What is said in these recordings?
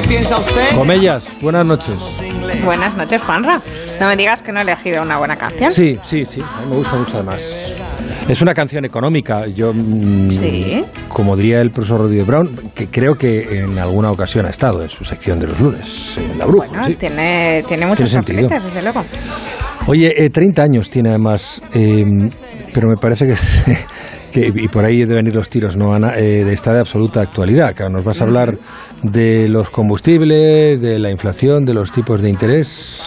¿Qué piensa usted? Comellas, buenas noches. Buenas noches, Juanra. No me digas que no he elegido una buena canción. Sí, sí, sí, a mí me gusta mucho además. Es una canción económica. Yo, mm, Sí. como diría el profesor Rodríguez Brown, que creo que en alguna ocasión ha estado en su sección de los lunes, en La Bruja. Bueno, sí. tiene, tiene sentido. sorpresas, desde luego. Oye, eh, 30 años tiene además, eh, pero me parece que, que- y por ahí deben venir los tiros, ¿no, Ana? Eh, de esta de absoluta actualidad. Claro, nos vas a hablar de los combustibles, de la inflación, de los tipos de interés.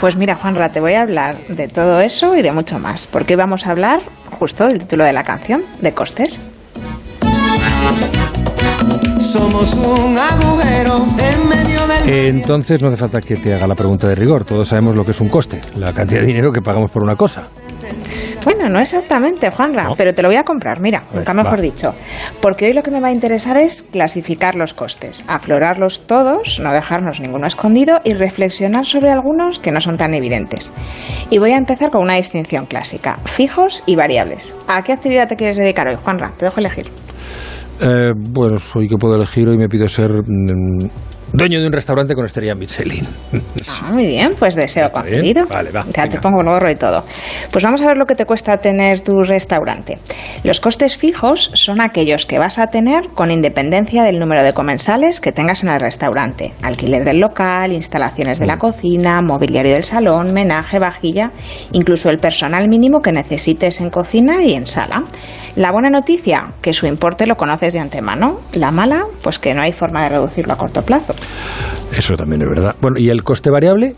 Pues mira, Juanra, te voy a hablar de todo eso y de mucho más, porque vamos a hablar justo del título de la canción, de costes. Somos un agujero en medio del... Entonces no hace falta que te haga la pregunta de rigor. Todos sabemos lo que es un coste, la cantidad de dinero que pagamos por una cosa. Bueno, no exactamente, Juanra, No. pero te lo voy a comprar, mira, ver, nunca mejor va. dicho. Porque hoy lo que me va a interesar es clasificar los costes, aflorarlos todos, no dejarnos ninguno escondido y reflexionar sobre algunos que no son tan evidentes. Y voy a empezar con una distinción clásica, fijos y variables. ¿A qué actividad te quieres dedicar hoy, Juanra? Te dejo elegir. Eh, bueno, soy que puedo elegir hoy me pido ser mm, dueño de un restaurante con estrella Michelin. Ah, muy bien, pues deseo concedido. Vale, va, Ya te pongo el gorro y todo. Pues vamos a ver lo que te cuesta tener tu restaurante. Los costes fijos son aquellos que vas a tener con independencia del número de comensales que tengas en el restaurante. Alquiler del local, instalaciones Mm. de la cocina, mobiliario del salón, menaje, vajilla, incluso el personal mínimo que necesites en cocina y en sala. La buena noticia, que su importe lo conoces de antemano. La mala, pues que no hay forma de reducirlo a corto plazo. Eso también es verdad. Bueno, ¿y el coste variable?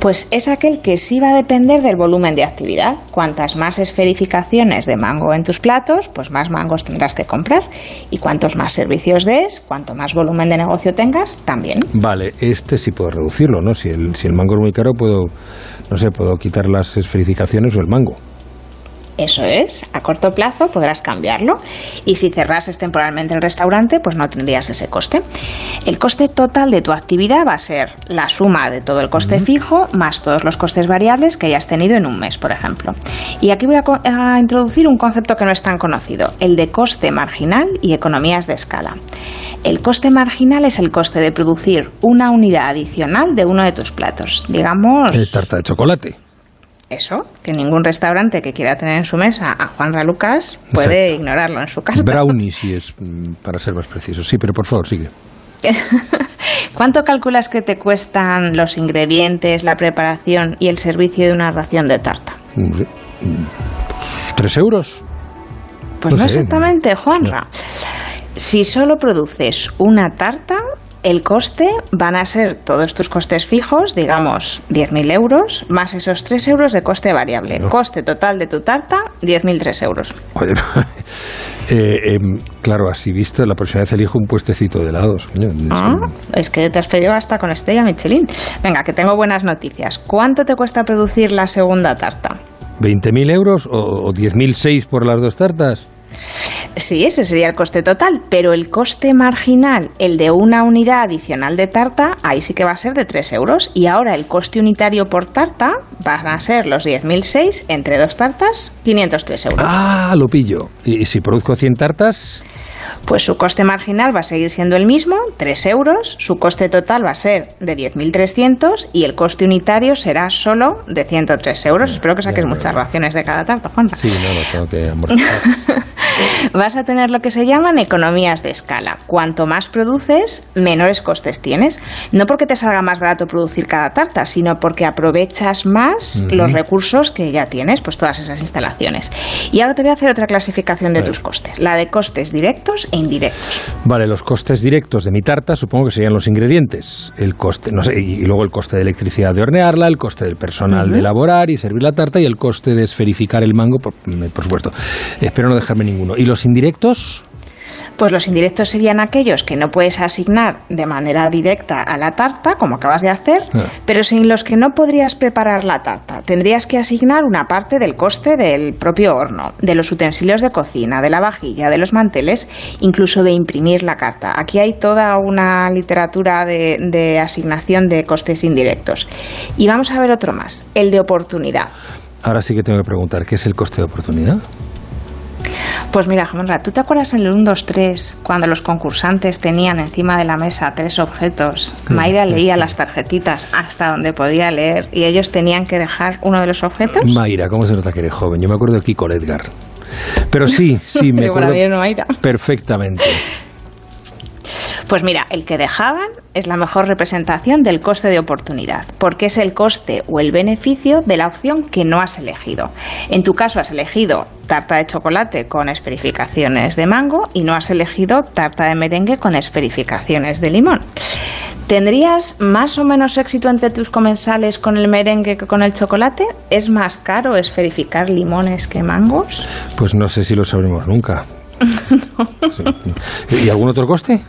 Pues es aquel que sí va a depender del volumen de actividad. Cuantas más esferificaciones de mango en tus platos, pues más mangos tendrás que comprar. Y cuantos más servicios des, cuanto más volumen de negocio tengas, también. Vale, este sí puedo reducirlo, ¿no? Si el, si el mango es muy caro, puedo, no sé, puedo quitar las esferificaciones o el mango. Eso es, a corto plazo podrás cambiarlo y si cerrases temporalmente el restaurante, pues no tendrías ese coste. El coste total de tu actividad va a ser la suma de todo el coste fijo más todos los costes variables que hayas tenido en un mes, por ejemplo. Y aquí voy a, introducir un concepto que no es tan conocido, el de coste marginal y economías de escala. El coste marginal es el coste de producir una unidad adicional de uno de tus platos. Digamos... Eh, tarta de chocolate. Eso, que ningún restaurante que quiera tener en su mesa a Juan Lucas puede Exacto. ignorarlo en su carta. Brownie, si es mm, para ser más preciso. Sí, pero por favor, sigue. ¿Cuánto calculas que te cuestan los ingredientes, la preparación y el servicio de una ración de tarta? Sé. Mm, ¿Tres euros? Pues No no, sé. exactamente, Juanra. Si solo produces una tarta, el coste van a ser todos tus costes fijos, digamos 10.000 euros, más esos 3 euros de coste variable. No. Coste total de tu tarta, 10.003 euros. Oye, eh, em, claro, así visto, la próxima vez elijo un puestecito de helados. Ah, que- es que te has pedido hasta con estrella Michelin. Venga, que tengo buenas noticias. ¿Cuánto te cuesta producir la segunda tarta? ¿20.000 euros o, o 10.006 por las dos tartas? Sí, ese sería el coste total, pero el coste marginal, el de una unidad adicional de tarta, ahí sí que va a ser de 3 euros. Y ahora el coste unitario por tarta van a ser los 10.006 entre dos tartas, 503 euros. Ah, lo pillo. ¿Y si produzco 100 tartas? Pues su coste marginal va a seguir siendo el mismo, 3 euros, su coste total va a ser de 10.300 y el coste unitario será solo de 103 euros. Espero que saques Ya, ya, muchas raciones de cada tarta, Juanra. Sí, no, lo tengo que. Vas a tener lo que se llaman economías de escala. Cuanto más produces, menores costes tienes. No porque te salga más barato producir cada tarta, sino porque aprovechas más los recursos que ya tienes, pues todas esas instalaciones. Y ahora te voy a hacer otra clasificación de tus costes, la de costes directos e indirectos. Vale, los costes directos de mi tarta supongo que serían los ingredientes. El coste, no sé, y luego el coste de electricidad de hornearla, el coste del personal de elaborar y servir la tarta y el coste de esferificar el mango, por, por supuesto. Espero no dejarme ninguno. ¿Y los indirectos? Pues los indirectos serían aquellos que no puedes asignar de manera directa a la tarta, como acabas de hacer, pero sin los que no podrías preparar la tarta. Tendrías que asignar una parte del coste del propio horno, de los utensilios de cocina, de la vajilla, de los manteles, incluso de imprimir la carta. Aquí hay toda una literatura de, de asignación de costes indirectos. Y vamos a ver otro más, el de oportunidad. Ahora sí que tengo que preguntar, ¿qué es el coste de oportunidad? Pues mira, Jamonra, ¿tú te acuerdas en el 1, 2, 3 cuando los concursantes tenían encima de la mesa tres objetos? Mayra leía las tarjetitas hasta donde podía leer y ellos tenían que dejar uno de los objetos. Mayra, ¿cómo se nota que eres joven? Yo me acuerdo de Kiko Edgar. Pero sí, sí, me acuerdo perfectamente. Pues mira, el que dejaban es la mejor representación del coste de oportunidad, porque es el coste o el beneficio de la opción que no has elegido. En tu caso has elegido tarta de chocolate con esferificaciones de mango y no has elegido tarta de merengue con esferificaciones de limón. ¿Tendrías más o menos éxito entre tus comensales con el merengue que con el chocolate? ¿Es más caro esferificar limones que mangos? Pues no sé si lo sabremos nunca. ¿Y algún otro coste?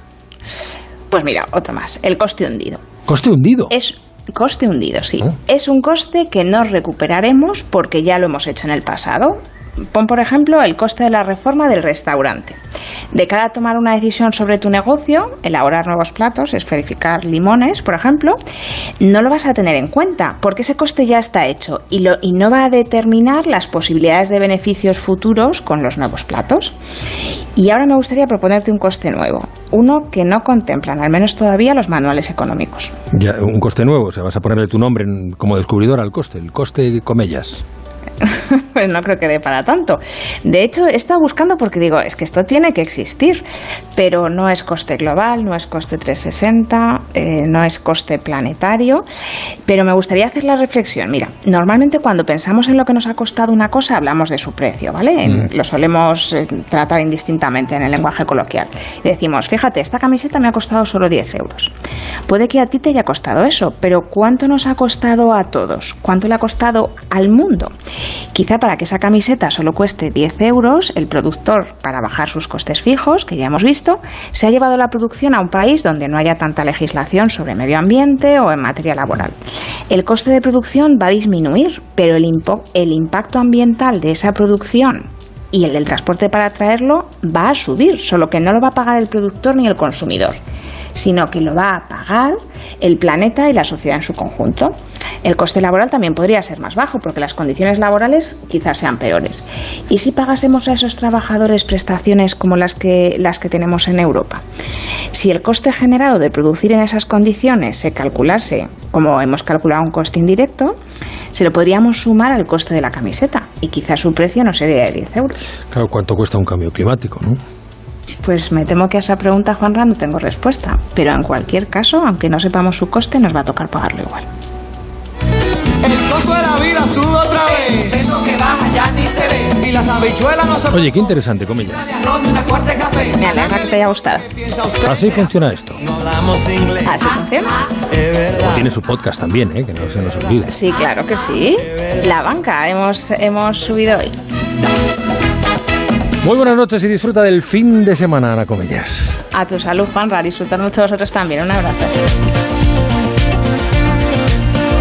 Pues mira, otro más, el coste hundido. ¿Coste hundido? Es coste hundido, sí. Oh. Es un coste que no recuperaremos porque ya lo hemos hecho en el pasado. Pon, por ejemplo, el coste de la reforma del restaurante. De cara a tomar una decisión sobre tu negocio, elaborar nuevos platos, esferificar limones, por ejemplo, no lo vas a tener en cuenta porque ese coste ya está hecho y, lo, y no va a determinar las posibilidades de beneficios futuros con los nuevos platos. Y ahora me gustaría proponerte un coste nuevo, uno que no contemplan, al menos todavía, los manuales económicos. Ya, un coste nuevo, o sea, vas a ponerle tu nombre como descubridor al coste, el coste comellas. pues no creo que dé para tanto. De hecho, he estado buscando porque digo, es que esto tiene que existir, pero no es coste global, no es coste 360, eh, no es coste planetario, pero me gustaría hacer la reflexión. Mira, normalmente cuando pensamos en lo que nos ha costado una cosa, hablamos de su precio, ¿vale? En- Lo solemos eh, tratar indistintamente en el lenguaje coloquial. Y decimos, fíjate, esta camiseta me ha costado solo 10 euros. Puede que a ti te haya costado eso, pero ¿cuánto nos ha costado a todos? ¿Cuánto le ha costado al mundo? Quizá para que esa camiseta solo cueste 10 euros, el productor, para bajar sus costes fijos, que ya hemos visto, se ha llevado la producción a un país donde no haya tanta legislación sobre medio ambiente o en materia laboral. El coste de producción va a disminuir, pero el, el impacto ambiental de esa producción y el del transporte para traerlo va a subir, solo que no lo va a pagar el productor ni el consumidor, sino que lo va a pagar el planeta y la sociedad en su conjunto. El coste laboral también podría ser más bajo, porque las condiciones laborales quizás sean peores. ¿Y si pagásemos a esos trabajadores prestaciones como las que, las que tenemos en Europa? Si el coste generado de producir en esas condiciones se calculase como hemos calculado un coste indirecto, se lo podríamos sumar al coste de la camiseta y quizás su precio no sería de 10 euros. Claro, ¿cuánto cuesta un cambio climático, no? Pues me temo que a esa pregunta, Juanra, no tengo respuesta. Pero en cualquier caso, aunque no sepamos su coste, nos va a tocar pagarlo igual. El costo de la vida sube otra vez. Eso que baja ya ni se ve. Y las habichuelas no se Oye, qué interesante, comillas. Me alegra que te haya gustado. Así funciona esto. No hablamos inglés. ¿Así funciona? Tiene su podcast también, ¿eh? que no se nos olvide. Sí, claro que sí. La banca hemos, hemos subido hoy. Muy buenas noches y disfruta del fin de semana, Ana Comillas. A tu salud, Juanra. Disfrutad mucho vosotros también. Un abrazo.